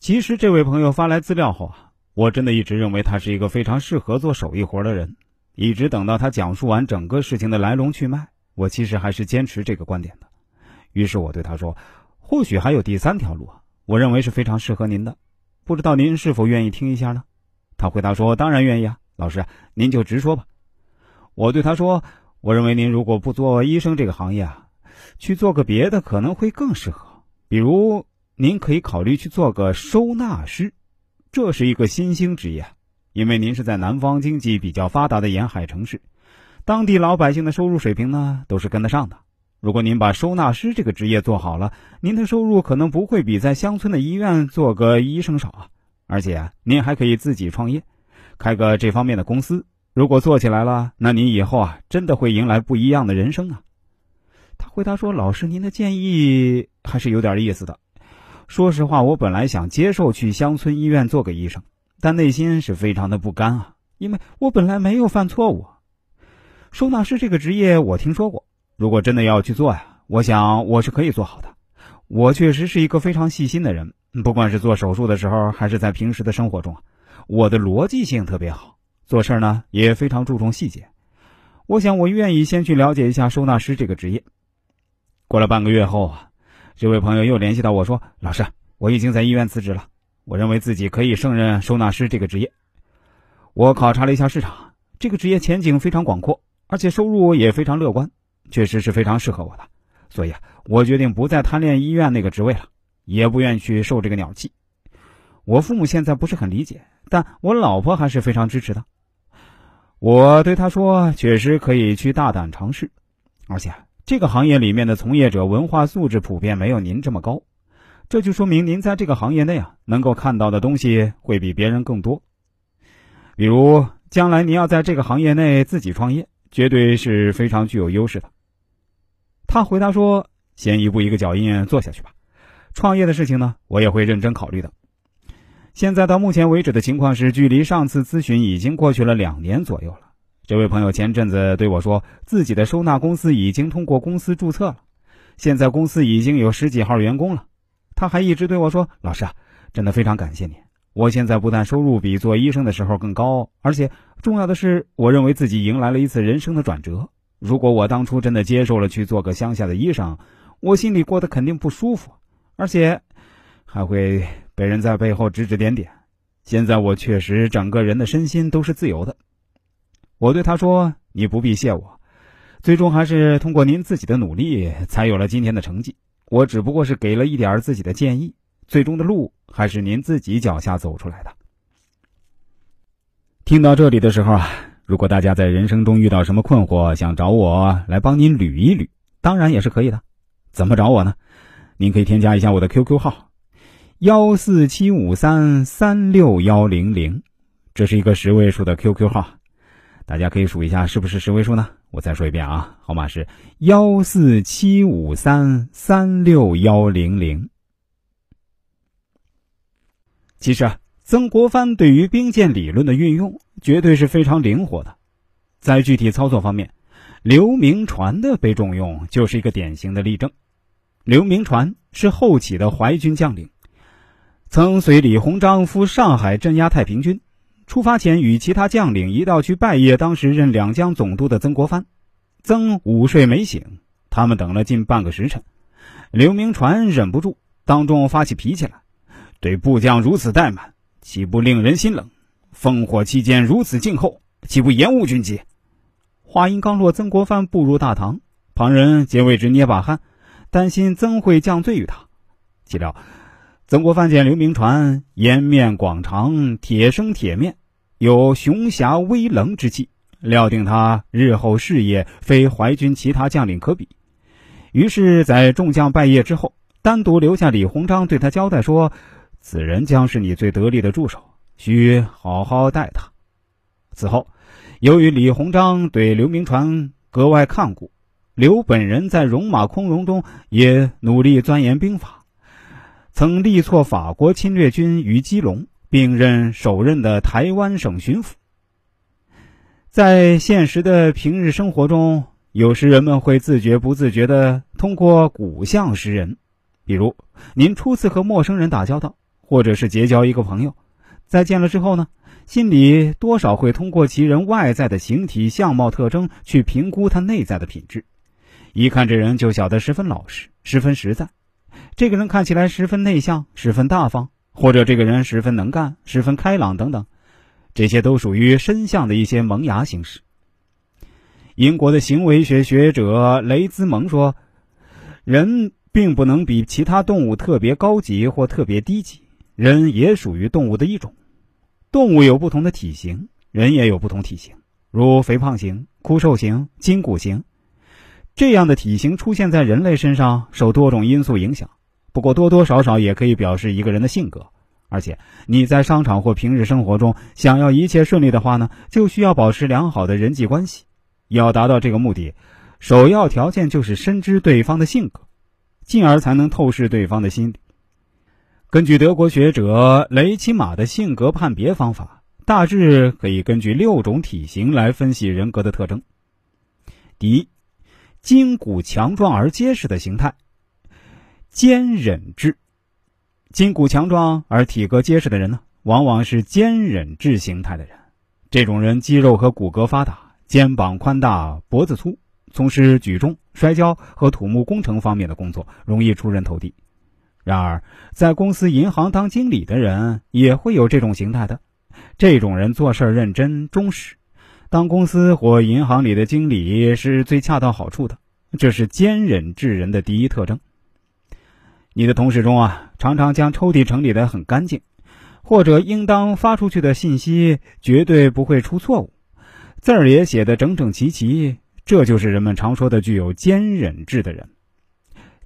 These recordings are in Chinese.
其实这位朋友发来资料后啊，我真的一直认为他是一个非常适合做手艺活的人。一直等到他讲述完整个事情的来龙去脉，我其实还是坚持这个观点的。于是我对他说：“或许还有第三条路啊，我认为是非常适合您的，不知道您是否愿意听一下呢？”他回答说：“当然愿意啊，老师，您就直说吧。”我对他说：“我认为您如果不做医生这个行业啊，去做个别的可能会更适合，比如您可以考虑去做个收纳师，这是一个新兴职业。”因为您是在南方经济比较发达的沿海城市，当地老百姓的收入水平呢都是跟得上的。如果您把收纳师这个职业做好了，您的收入可能不会比在乡村的医院做个医生少啊。而且您还可以自己创业，开个这方面的公司。如果做起来了，那您以后啊真的会迎来不一样的人生啊。他回答说：“老师，您的建议还是有点意思的。说实话，我本来想接受去乡村医院做个医生。”但内心是非常的不甘啊，因为我本来没有犯错误。收纳师这个职业我听说过，如果真的要去做呀，我想我是可以做好的。我确实是一个非常细心的人，不管是做手术的时候，还是在平时的生活中，我的逻辑性特别好，做事呢也非常注重细节。我想我愿意先去了解一下收纳师这个职业。过了半个月后啊，这位朋友又联系到我说：“老师，我已经在医院辞职了。”我认为自己可以胜任收纳师这个职业。我考察了一下市场，这个职业前景非常广阔，而且收入也非常乐观，确实是非常适合我的。所以啊，我决定不再贪恋医院那个职位了，也不愿去受这个鸟气。我父母现在不是很理解，但我老婆还是非常支持的。我对她说：“确实可以去大胆尝试，而且这个行业里面的从业者文化素质普遍没有您这么高。”这就说明您在这个行业内啊，能够看到的东西会比别人更多。比如，将来您要在这个行业内自己创业，绝对是非常具有优势的。他回答说：“先一步一个脚印做下去吧，创业的事情呢，我也会认真考虑的。”现在到目前为止的情况是，距离上次咨询已经过去了两年左右了。这位朋友前阵子对我说，自己的收纳公司已经通过公司注册了，现在公司已经有十几号员工了。他还一直对我说：“老师啊，真的非常感谢你。我现在不但收入比做医生的时候更高，而且重要的是，我认为自己迎来了一次人生的转折。如果我当初真的接受了去做个乡下的医生，我心里过得肯定不舒服，而且还会被人在背后指指点点。现在我确实整个人的身心都是自由的。”我对他说：“你不必谢我，最终还是通过您自己的努力，才有了今天的成绩。”我只不过是给了一点自己的建议，最终的路还是您自己脚下走出来的。听到这里的时候啊，如果大家在人生中遇到什么困惑，想找我来帮您捋一捋，当然也是可以的。怎么找我呢？您可以添加一下我的 QQ 号：幺四七五三三六幺零零，这是一个十位数的 QQ 号，大家可以数一下是不是十位数呢？我再说一遍啊，号码是幺四七五三三六幺零零。其实啊，曾国藩对于兵谏理论的运用绝对是非常灵活的，在具体操作方面，刘铭传的被重用就是一个典型的例证。刘铭传是后起的淮军将领，曾随李鸿章赴上海镇压太平军。出发前，与其他将领一道去拜谒当时任两江总督的曾国藩。曾午睡没醒，他们等了近半个时辰。刘铭传忍不住当众发起脾气来，对部将如此怠慢，岂不令人心冷？烽火期间如此静候，岂不延误军机？话音刚落，曾国藩步入大堂，旁人皆为之捏把汗，担心曾会降罪于他。岂料。曾国藩见刘铭传颜面广长，铁生铁面，有雄侠威棱之气，料定他日后事业非淮军其他将领可比。于是，在众将拜谒之后，单独留下李鸿章，对他交代说：“此人将是你最得力的助手，需好好待他。”此后，由于李鸿章对刘铭传格外看顾，刘本人在戎马匡荣中也努力钻研兵法。曾力挫法国侵略军于基隆，并任首任的台湾省巡抚。在现实的平日生活中，有时人们会自觉不自觉地通过骨相识人，比如您初次和陌生人打交道，或者是结交一个朋友，在见了之后呢，心里多少会通过其人外在的形体相貌特征去评估他内在的品质。一看这人就晓得十分老实，十分实在。这个人看起来十分内向，十分大方，或者这个人十分能干，十分开朗等等，这些都属于身相的一些萌芽形式。英国的行为学学者雷兹蒙说：“人并不能比其他动物特别高级或特别低级，人也属于动物的一种。动物有不同的体型，人也有不同体型，如肥胖型、枯瘦型、筋骨型。这样的体型出现在人类身上，受多种因素影响。不过多多少少也可以表示一个人的性格。而且你在商场或平日生活中想要一切顺利的话呢，就需要保持良好的人际关系。”要达到这个目的，首要条件就是深知对方的性格，进而才能透视对方的心理。根据德国学者雷奇马的性格判别方法，大致可以根据六种体型来分析人格的特征。第一，筋骨强壮而结实的形态，坚忍质。筋骨强壮而体格结实的人呢，往往是坚忍质形态的人。这种人肌肉和骨骼发达。肩膀宽大，脖子粗，从事举重、摔跤和土木工程方面的工作，容易出人头地。然而，在公司、银行当经理的人也会有这种形态的。这种人做事认真、忠实，当公司或银行里的经理是最恰到好处的。这是坚忍治人的第一特征。你的同事中啊，常常将抽屉整理得很干净，或者应当发出去的信息绝对不会出错误。字儿也写得整整齐齐，这就是人们常说的具有坚忍质的人。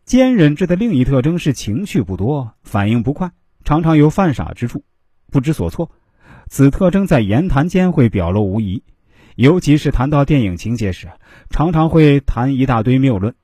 坚忍质的另一特征是情绪不多，反应不快，常常有犯傻之处，不知所措。此特征在言谈间会表露无遗，尤其是谈到电影情节时，常常会谈一大堆谬论，